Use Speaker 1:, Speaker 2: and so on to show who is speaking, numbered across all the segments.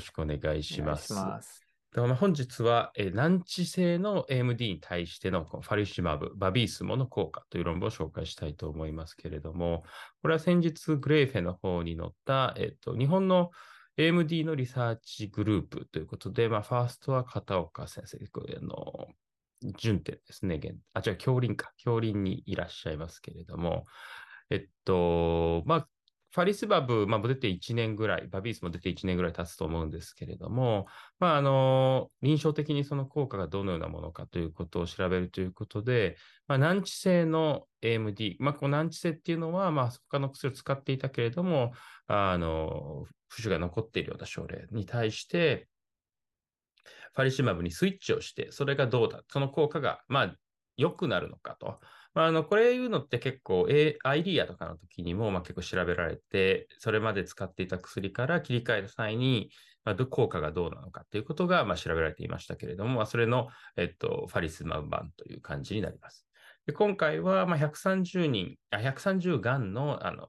Speaker 1: ろしくお願いします。
Speaker 2: ます。
Speaker 1: 本日は、えー難治性の AMD に対してのこのファリシマブ、バビースモの効果という論文を紹介したいと思いますけれども、これは先日 Graefe の方に載った、えっと、日本の AMD のリサーチグループということで、まあ、ファーストは片岡先生、これあの、順天ですね。現あ、違う、杏林か。杏林にいらっしゃいますけれども、えっと、まあ、ファリスバブ、まあ、出て1年ぐらい、バビースも出て1年ぐらい経つと思うんですけれども、まあ、あの、臨床的にその効果がどのようなものかということを調べるということで、まあ、難治性の AMD、まあ、この難治性っていうのは、まあ、他の薬を使っていたけれども、あの、不腫が残っているような症例に対して、ファリシマブにスイッチをして、それがどうだ、その効果が、まあ、良くなるのかと。まあ、あのこれいうのって結構、A、アイリアとかの時にも、まあ、結構調べられて、それまで使っていた薬から切り替えた際に、まあ、効果がどうなのかということが、まあ、調べられていましたけれども、まあ、それの、えっと、ファリスマブ版という感じになります。で今回は、まあ、130人、あ130がんのあの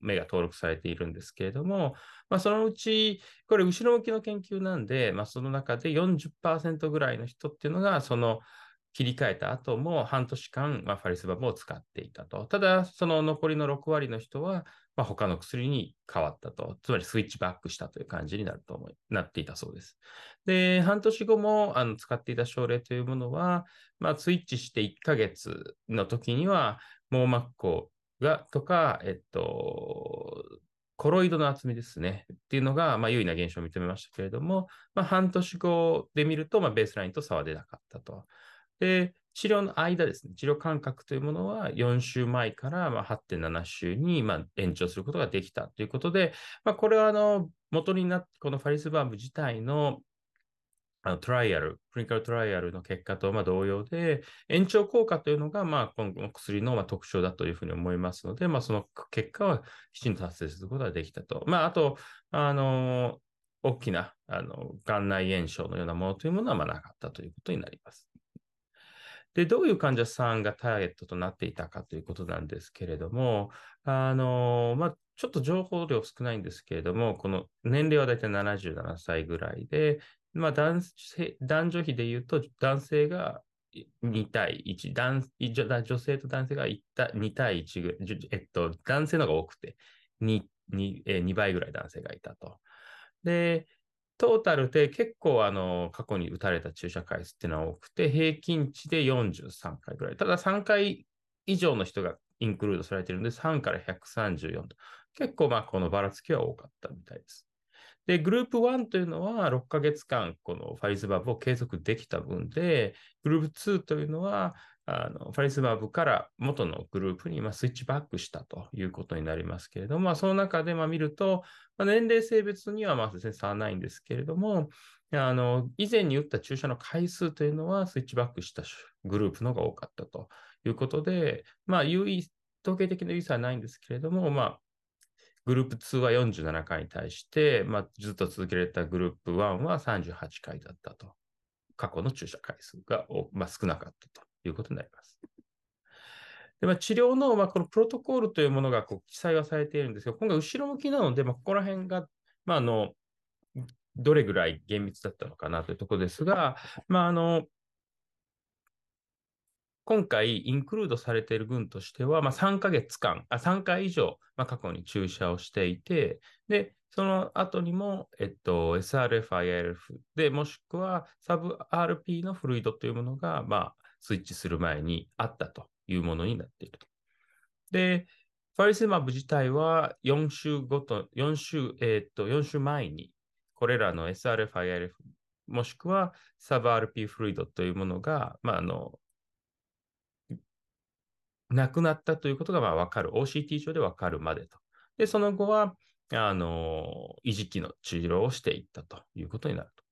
Speaker 1: 目が登録されているんですけれども、まあ、そのうち、これ後ろ向きの研究なんで、まあ、その中で40%ぐらいの人っていうのが、その切り替えた後も半年間、まあ、ファリスバブを使っていたと。ただ、その残りの6割の人は、まあ、他の薬に変わったと。つまりスイッチバックしたという感じになると思い、なっていたそうです。で、半年後もあの使っていた症例というものは、まあ、スイッチして1ヶ月の時には、網膜孔が、とか、えっと、コロイドの厚みですね。っていうのが、まあ、優位な現象を認めましたけれども、まあ、半年後で見ると、まあ、ベースラインと差は出なかったと。で、治療の間ですね、治療間隔というものは4週前からま8.7週にま延長することができたということで、まあ、これはあの元になって、このファリスバーム自体のあのトライアル、クリニカルトライアルの結果とま同様で、延長効果というのがまあ今後の薬のま特徴だというふうに思いますので、まあ、その結果はきちんと達成することができたと。まあ、あと、あの大きなあの眼内炎症のようなものというものはまあなかったということになります。で、どういう患者さんがターゲットとなっていたかということなんですけれども、あの、まあ、ちょっと情報量少ないんですけれども、この年齢はだいたい77歳ぐらいで、まあ、男男女比で言うと、男性が2対1、男女性と男性が 1, 2対1ぐらい、えっと、男性の方が多くて2、2, 2倍ぐらい男性がいたと。で、トータルで結構あの過去に打たれた注射回数っていうのは多くて、平均値で43回ぐらい。ただ3回以上の人がインクルードされてるので、3から134と。結構まあこのばらつきは多かったみたいです。で、グループ1というのは6ヶ月間このファリスバブを継続できた分で、グループ2というのはあのファリスバーブから元のグループにスイッチバックしたということになりますけれども、まあ、その中でま見ると、まあ、年齢性別にはまあ全然差はないんですけれども、あの以前に打った注射の回数というのはスイッチバックしたグループの方が多かったということで、まあ、有意統計的な有意差はないんですけれども、まあ、グループ2は47回に対して、まあ、ずっと続けられたグループ1は38回だったと。過去の注射回数が、まあ、少なかったということになります。でまあ、治療の、まあ、このプロトコールというものがこう記載はされているんですが、今回後ろ向きなので、まあ、ここら辺が、まあ、あのどれぐらい厳密だったのかなというところですが、まあ、あの今回、インクルードされている群としては、まあ、3ヶ月間、あ3回以上、まあ、過去に注射をしていて、で、その後にも、えっと、SRF、IRF で、もしくはサブ RP のフルイドというものが、まあ、スイッチする前にあったというものになっていると。で、ファリセマブ自体は4週ごと、4週、えっと、4週前に、これらの SRF、IRF、もしくはサブ RP フルイドというものが、まあ、あの、なくなったということがまあ分かる。OCT 上で分かるまでと。で、その後は、あの、維持期の治療をしていったということになると。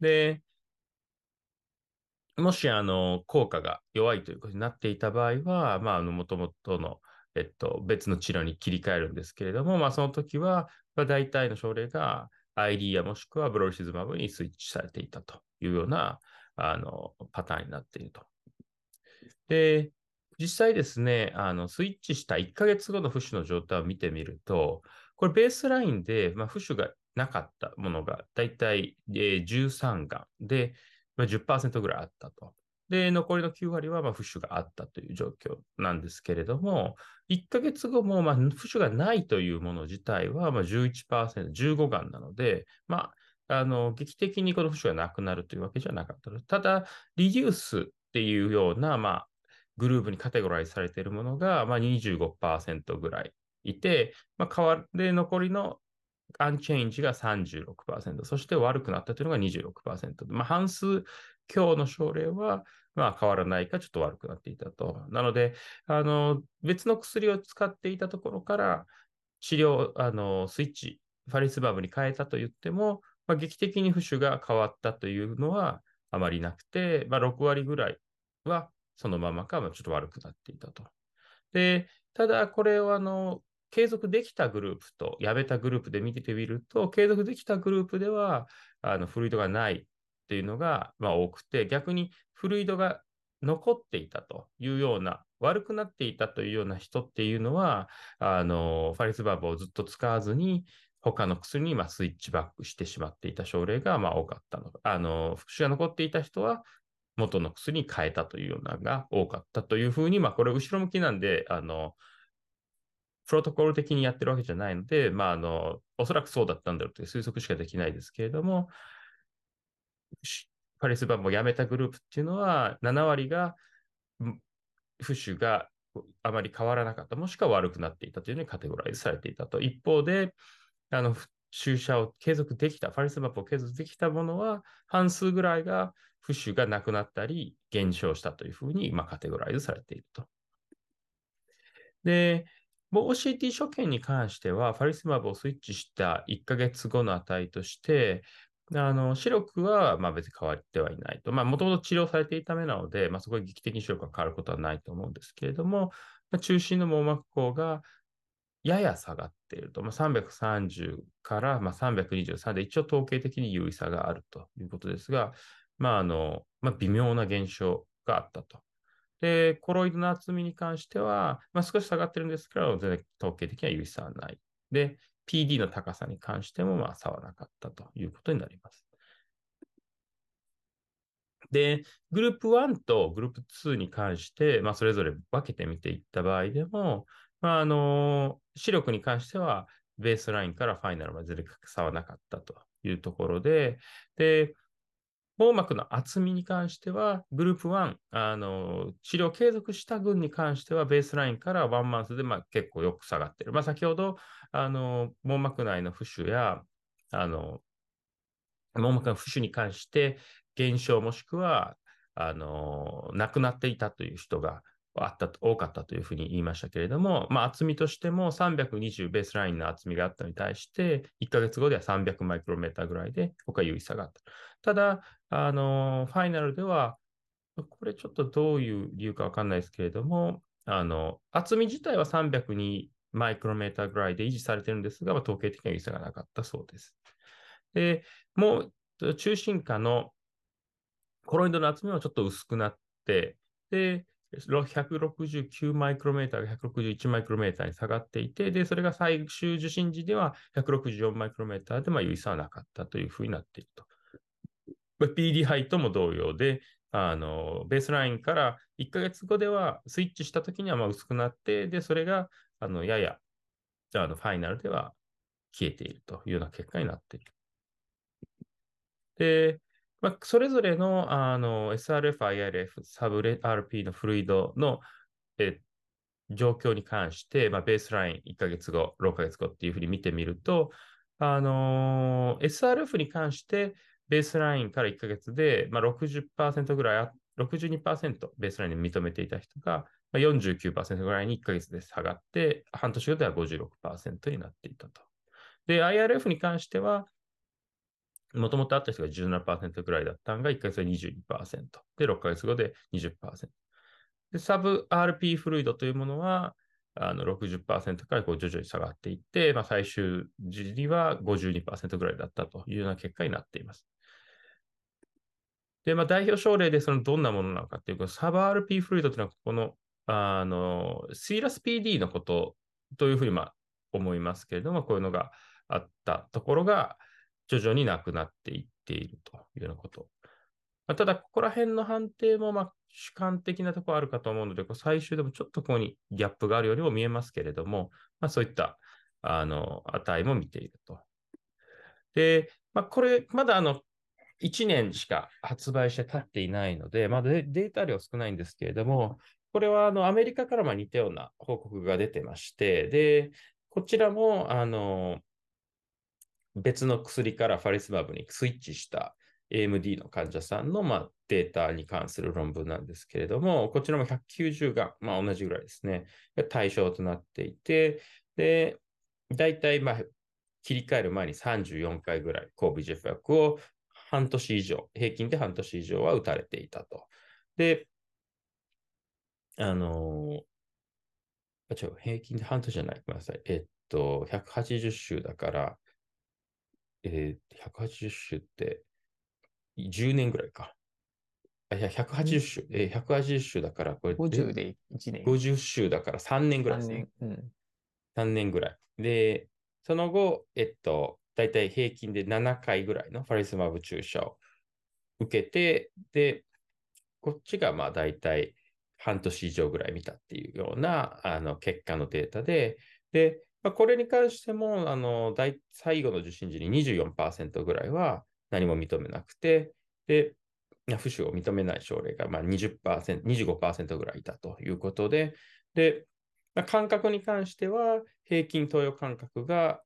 Speaker 1: で、もし、あの、効果が弱いということになっていた場合は、まあ、あの、もともとの、えっと、別の治療に切り替えるんですけれども、まあ、その時は、まあ、大体の症例が ID やもしくはブロリシズマブにスイッチされていたというような、あの、パターンになっていると。で、実際ですね、あのスイッチした1ヶ月後の浮腫の状態を見てみると、これベースラインで、まあ、浮腫がなかったものが、だいたい13がんで、まあ、10%ぐらいあったと。で、残りの9割はまあ浮腫があったという状況なんですけれども、1ヶ月後もまあ浮腫がないというもの自体はまあ11%、15がんなので、まあ、あの、劇的にこの浮腫がなくなるというわけじゃなかった。ただ、リデュースっていうような、まあ、グループにカテゴライズされているものが、まあ、25%ぐらいいて、まあ、変わで残りのアンチェンジが36%、そして悪くなったというのが26%。まあ、半数強の症例は、まあ、変わらないかちょっと悪くなっていたと。なので、あの別の薬を使っていたところから治療、あのスイッチ、ファリスバブに変えたと言っても、まあ、劇的に浮腫が変わったというのはあまりなくて、まあ、6割ぐらいはそのままか、ま、ちょっと悪くなっていたと。で、ただこれをあの継続できたグループとやめたグループで見てみると、継続できたグループではあのフルイドがないっていうのが、まあ、多くて、逆にフルイドが残っていたというような、悪くなっていたというような人っていうのは、あのファリスバーブをずっと使わずに、他の薬にまスイッチバックしてしまっていた症例がま多かったの。あの、復習が残っていた人は、元の薬に変えたというようなのが多かったというふうに、まあ、これ後ろ向きなんで、あの、プロトコル的にやってるわけじゃないので、まあ、あの、おそらくそうだったんだろうという推測しかできないですけれども、パリスバンをやめたグループっていうのは、7割が、浮腫があまり変わらなかった、もしくは悪くなっていたというふうにカテゴライズされていたと。一方で、あの、注射を継続できた、ファリスマップを継続できたものは、半数ぐらいが浮腫がなくなったり、減少したというふうに、まあ、カテゴライズされていると。で、OCT 所見に関しては、ファリスマブをスイッチした1ヶ月後の値として、あの視力はまあ別に変わってはいないと。もともと治療されていたためなので、まあ、そこで劇的に視力が変わることはないと思うんですけれども、まあ、中心の網膜孔がやや下がっていると。まあ、330からまあ323で一応統計的に優位差があるということですが、まああのまあ、微妙な現象があったと。で、コロイドの厚みに関しては、まあ、少し下がってるんですけど、全然統計的には有意差はない。で、PD の高さに関しても、まあ、差はなかったということになります。で、グループ1とグループ2に関して、まあ、それぞれ分けてみていった場合でも、まあ、あの、視力に関しては、ベースラインからファイナルまで全然差はなかったというところで、で、網膜の厚みに関しては、グループ1、あの治療継続した群に関しては、ベースラインからワンマンスでまあ結構よく下がっている。まあ、先ほどあの網膜内の浮腫やあの網膜の浮腫に関して減少もしくはあの亡くなっていたという人があった多かったというふうに言いましたけれども、まあ、厚みとしても320ベースラインの厚みがあったのに対して、1ヶ月後では300マイクロメーターぐらいで、他優位差があった。ただ、あの、ファイナルでは、これちょっとどういう理由かわかんないですけれども、あの、厚み自体は302マイクロメーターぐらいで維持されてるんですが、まあ、統計的には優位差がなかったそうです。で、もう中心下のコロイドの厚みはちょっと薄くなって、で、169マイクロメーターが161マイクロメーターに下がっていて、で、それが最終受信時では164マイクロメーターで、まあ、有意差はなかったというふうになっていると。PD ハイトも同様で、あの、ベースラインから1ヶ月後ではスイッチしたときにはまあ薄くなって、で、それが、あの、やや、あの、ファイナルでは消えているというような結果になっている。で、まあ、それぞれのあの SRF、IRF、サブ RP のフルイドのえ状況に関して、まあ、ベースライン1ヶ月後、6ヶ月後っていうふうに見てみると、あのー、SRF に関してベースラインから1ヶ月で、まあ60%ぐらい、62%ベースラインに認めていた人が、まあ、49%ぐらいに1ヶ月で下がって、半年後では56%になっていたと。で、IRF に関しては、もともとあった人が17%くらいだったのが、1ヶ月で22%。で、6ヶ月後で20%。で、サブ RP フルイドというものは、あの60%からこう徐々に下がっていって、まあ、最終時には52%ぐらいだったというような結果になっています。で、まあ、代表症例でそのどんなものなのかっていうと、サブ RP フルイドというのは、この、あの、シーラス PD のことというふうにまあ思いますけれども、こういうのがあったところが、徐々になくなっていっているというようなこと。まあ、ただ、ここら辺の判定も、まあ、主観的なところあるかと思うので、こう最終でもちょっとここにギャップがあるようにも見えますけれども、まあ、そういったあの値も見ていると。で、まあ、これ、まだあの1年しか発売して経っていないので、まだデータ量少ないんですけれども、これはあのアメリカからも似たような報告が出てまして、で、こちらもあの別の薬からファリスマブにスイッチした AMD の患者さんの、まあ、データに関する論文なんですけれども、こちらも190が、まあ、同じぐらいですね、対象となっていて、で、大体、まあ、切り替える前に34回ぐらい抗 VGF 薬を半年以上、平均で半年以上は打たれていたと。で、あのー、違う、平均で半年じゃない、ごめんなさい。えっと、180週だから、えー、180週って10年ぐらいか。あいや、180週、えー、180週だから、これ、
Speaker 2: 50で1年。
Speaker 1: 50週だから3年ぐらいですね。3年,、うん、3年ぐらい。で、その後、えっと、大体平均で7回ぐらいのファリスマブ注射を受けて、で、こっちがまあ大体半年以上ぐらい見たっていうようなあの結果のデータで、で、まあ、これに関しても、あの大最後の受診時に24%ぐらいは何も認めなくて、で、不死を認めない症例がまあ20%、25%ぐらいいたということで、で、まあ、間隔に関しては、平均投与間隔が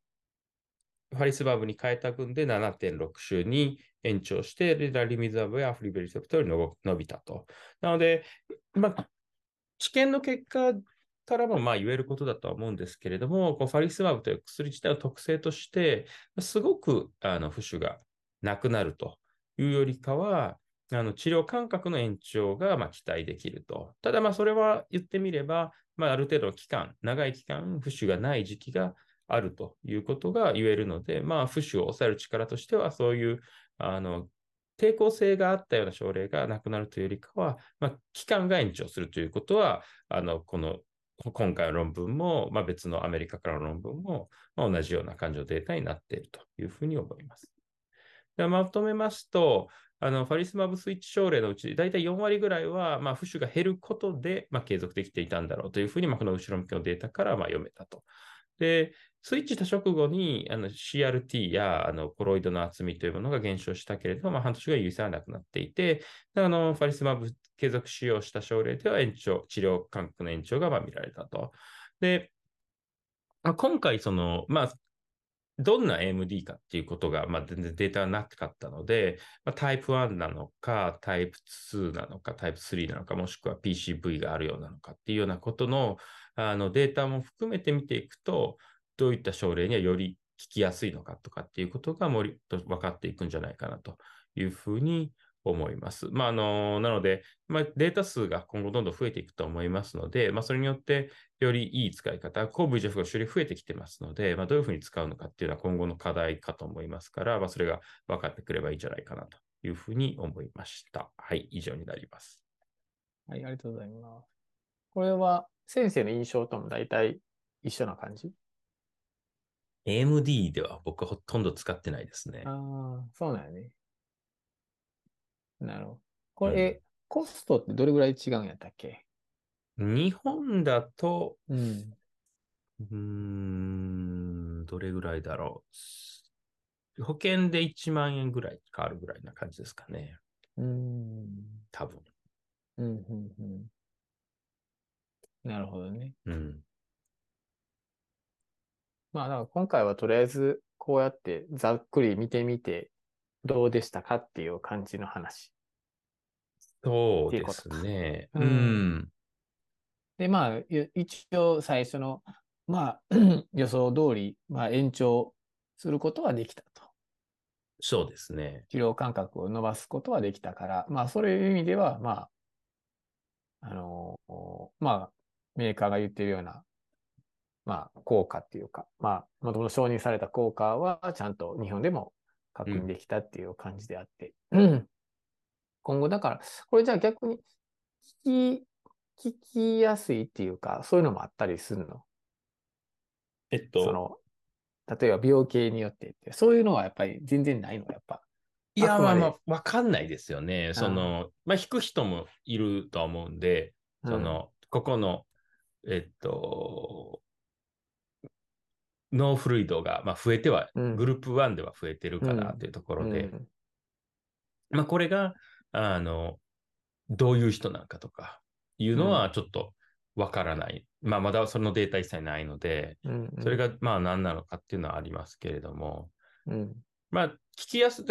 Speaker 1: ファリスバーブに変えた分で7.6週に延長して、でラリミザーブやアフリベリセプトより伸びたと。なので、まあ、治験の結果からもまあ言えることだとは思うんですけれども、こうファリスバーブという薬自体の特性として、すごくあの浮腫がなくなるというよりかは、あの治療間隔の延長がま期待できると。ただ、それは言ってみれば、まあ、ある程度の期間、長い期間、浮腫がない時期があるということが言えるので、まあ、浮腫を抑える力としては、そういうあの抵抗性があったような症例がなくなるというよりかは、まあ、期間が延長するということは、あのこの今回の論文も、まあ、別のアメリカからの論文も、まあ、同じような感情データになっているというふうに思います。でまとめますと、あのファリスマブスイッチ症例のうち、大体4割ぐらいは、まあ、浮腫が減ることで、まあ、継続できていたんだろうというふうに、まあ、この後ろ向きのデータからまあ読めたと。で、スイッチした直後にあの CRT やあのコロイドの厚みというものが減少したけれども、まあ、半年後優位性はなくなっていて、あのファリスマブ継続使用した症例では延長、治療間隔の延長がま見られたと。で、ま今回、その、まあ、どんな AMD かっていうことが、まあ、全然データがなかったので、まあ、タイプ1なのか、タイプ2なのか、タイプ3なのか、もしくは PCV があるようなのかっていうようなことのあのデータも含めて見ていくと、どういった症例にはより効きやすいのかとかっていうことがもりと分かっていくんじゃないかなというふうに思います。まあ、あのなので、まあ、データ数が今後どんどん増えていくと思いますので、まあ、それによってよりいい使い方、抗 VGF が種類増えてきてますので、まあ、どういうふうに使うのかっていうのは今後の課題かと思いますから、まあ、それが分かってくればいいんじゃないかなというふうに思いました。はい、以上になります。
Speaker 2: はい、ありがとうございます。これは先生の印象とも大体一緒な感じ
Speaker 1: ？AMD では僕はほとんど使ってないですね。
Speaker 2: ああ、そうなんやね。なるほど。これ、うん、コストってどれぐらい違うんやったっけ？
Speaker 1: 日本だと、
Speaker 2: うん、
Speaker 1: うん、どれぐらいだろう。保険で1万円ぐらいかかるぐらいな感じですかね。
Speaker 2: うん。
Speaker 1: 多分。
Speaker 2: うん、うん、うん。なるほどね。
Speaker 1: うん。
Speaker 2: まあ、だから今回はとりあえずこうやってざっくり見てみて、どうでしたかっていう感じの話。
Speaker 1: そうですね。うん。
Speaker 2: で、まあ、一応最初の、まあ、予想通り、まあ、延長することはできたと。
Speaker 1: そうですね。
Speaker 2: 治療間隔を伸ばすことはできたから、まあ、そういう意味では、まあ、あのまあ、メーカーが言ってるような、まあ、効果っていうか、まあ、もともと承認された効果は、ちゃんと日本でも確認できたっていう感じであって、うん、今後だから、これじゃあ逆に聞き、聞きやすいっていうか、そういうのもあったりするの？
Speaker 1: えっと、その
Speaker 2: 例えば病気によってって、そういうのはやっぱり全然ないの、やっぱ。
Speaker 1: いや、まあ
Speaker 2: ま
Speaker 1: あ、わかんないですよね。その、まあ、引く人もいるとは思うんで、その、ここの、えっと、no fluid が、まあ、増えては、
Speaker 2: うん。
Speaker 1: グループ1では増えてるかな
Speaker 2: うん
Speaker 1: というとこ
Speaker 2: うん、
Speaker 1: ろで、
Speaker 2: うん。
Speaker 1: まあ、これが、あの、どういう人なんかとかいうのはちょっとわからない。まあ、まだそのデータ一切ないので、
Speaker 2: うん
Speaker 1: それ、がまあ何なのかっていうのはありますけれども、
Speaker 2: うん。
Speaker 1: まあ、聞きやす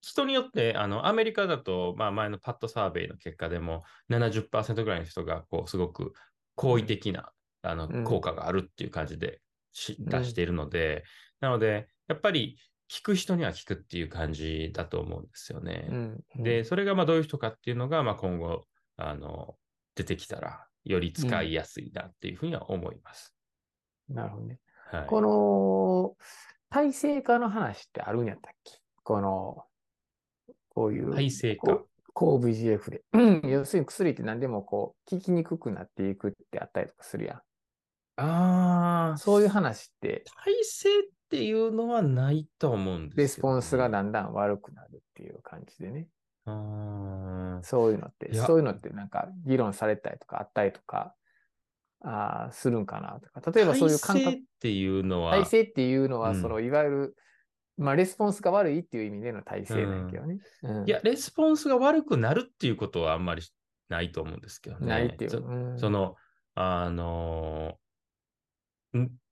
Speaker 1: 人によって、あの、アメリカだと、まあ前の PAT survey の結果でも70%ぐらいの人が、こう、すごく好意的な、あの
Speaker 2: うん、
Speaker 1: 効果があるっていう感じでし
Speaker 2: ん。
Speaker 1: 出しているので、なので、やっぱり聞く人には聞くっていう感じだと思うんですよね。
Speaker 2: うんうん
Speaker 1: で、それがまあどういう人かっていうのが、まあ今後、あの、出てきたら、より使いやすいなっていうふうには思います。
Speaker 2: なるほどね。
Speaker 1: はい。
Speaker 2: この、体制化の話ってあるんやったっけ？この、こういう、
Speaker 1: 体制化
Speaker 2: 抗 VGF で。うん要するに薬って何でもこう、効きにくくなっていくってあったりとかするやん。
Speaker 1: ああ、
Speaker 2: そういう話って、
Speaker 1: 体制っていうのはないと思うんですよ、ね。
Speaker 2: レスポンスがだんだん悪くなるっていう感じでね。そういうのって、そういうのってなんか議論されたりとかあったりとか、あーするんかなとか。例えばそういう感
Speaker 1: 体制
Speaker 2: 覚
Speaker 1: っ、ていうのは、
Speaker 2: 体制っていうのは、
Speaker 1: うん
Speaker 2: その、いわゆる、まあ、レスポンスが悪いっていう意味での体制なんやけどね。うん
Speaker 1: いや、レスポンスが悪くなるっていうことはあんまりないと思うんですけどね。
Speaker 2: ないっていう。
Speaker 1: その、あの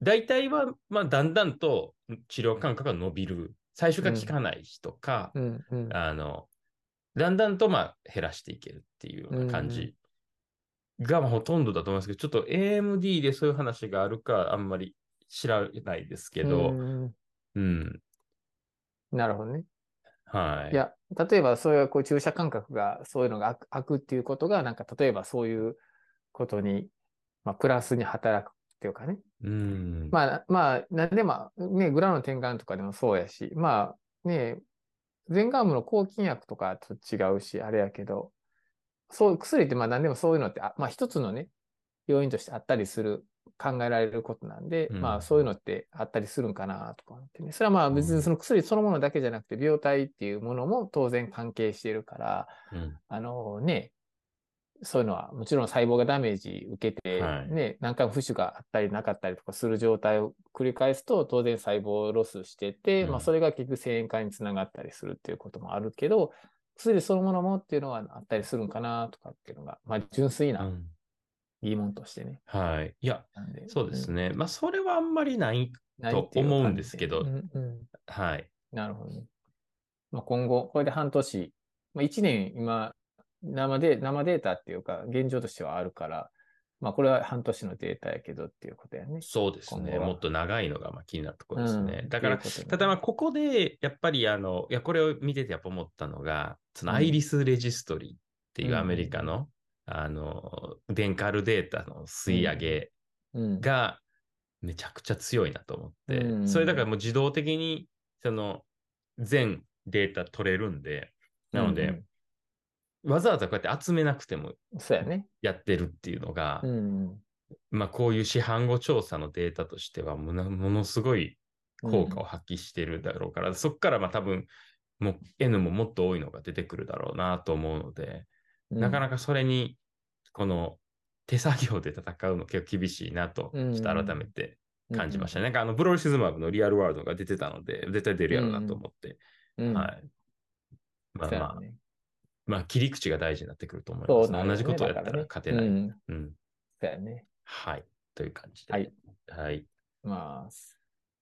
Speaker 1: 大体は、まあ、だんだんと治療間隔が伸びる。最初から効かない人か、
Speaker 2: うんうん
Speaker 1: あの、だんだんとまあ減らしていけるっていうような感じがまあほとんどだと思いますけど、ちょっと AMD でそういう話があるかあんまり知らないですけど、
Speaker 2: うん
Speaker 1: うん、
Speaker 2: なるほどね。
Speaker 1: はい。
Speaker 2: いや、例えばそういうこう注射感覚が、そういうのが開くっていうことが、なんか例えばそういうことに、まあ、プラスに働くっていうかね。
Speaker 1: うん、
Speaker 2: まあ、まあ、なんでも、ね、グラの転換とかでもそうやし、まあ、ね、前ガムの抗菌薬とかと違うし、あれやけど、そう、薬ってまあ何でもそういうのって、あまあ一つのね、要因としてあったりする、考えられることなんで、
Speaker 1: うん
Speaker 2: まあそういうのってあったりするんかなとか思ってね。それはまあ別にその薬そのものだけじゃなくて、病態っていうものも当然関係しているから、
Speaker 1: うん
Speaker 2: あのね、そういうのはもちろん細胞がダメージ受けて、
Speaker 1: はい
Speaker 2: ね、何回も浮腫があったりなかったりとかする状態を繰り返すと、当然細胞をロスしてて、
Speaker 1: うん
Speaker 2: まあそれが結局遷延化につながったりするっていうこともあるけど、薬そのものもっていうのはあったりするんかなとかっていうのが、まあ純粋
Speaker 1: う
Speaker 2: なん疑問としてね。
Speaker 1: はい。いや、そうです
Speaker 2: ね。
Speaker 1: ね。まあ、それはあんまりない。と思うんですけど
Speaker 2: うんうん
Speaker 1: はい。
Speaker 2: なるほどね。まあ、今後、これで半年、まあ、1年今、生で、生データっていうか、現状としてはあるから、まあ、これは半年のデータやけどっていうことやね。
Speaker 1: そうですね。もっと長いのがまあ気になるところですね。
Speaker 2: うん
Speaker 1: だから、
Speaker 2: ね。
Speaker 1: ただまあ、ここで、やっぱり、あの、いや、これを見ててやっぱ思ったのが、その
Speaker 2: うん。
Speaker 1: アイリスレジストリーっていう
Speaker 2: うん。
Speaker 1: アメリカの、あの、デンカルデータの吸い上げ
Speaker 2: うん。
Speaker 1: がめちゃくちゃ強いなと思って、
Speaker 2: うん。
Speaker 1: それだからもう自動的に、その、全データ取れるんで、なので、わざわざこうやって集めなくても
Speaker 2: うん、そうやね。
Speaker 1: やってるっていうのが、
Speaker 2: うん。
Speaker 1: まあこういう市販後調査のデータとしてはものものすごい効果を発揮してるだろうから、そこからまあ多分もう N ももっと多いのが出てくるだろうなと思うので、なかな
Speaker 2: か、
Speaker 1: かそれにこの手作業で戦うの結構厳しいなと、
Speaker 2: うん
Speaker 1: ちょっと改めて感じましたね。なんかあのブロリシズマブのリアルワールドが出てたので、絶対出るやろうなと思って、
Speaker 2: うん。
Speaker 1: はい。まあまあ、
Speaker 2: そうやね。
Speaker 1: まあ切り口が大事になってくると思います。
Speaker 2: そうなるよね
Speaker 1: 同じことをやったら
Speaker 2: だからね
Speaker 1: 勝てない。
Speaker 2: うん。
Speaker 1: うん。
Speaker 2: そうやね。
Speaker 1: はい。という感じで。
Speaker 2: はい。
Speaker 1: はい。
Speaker 2: まあ、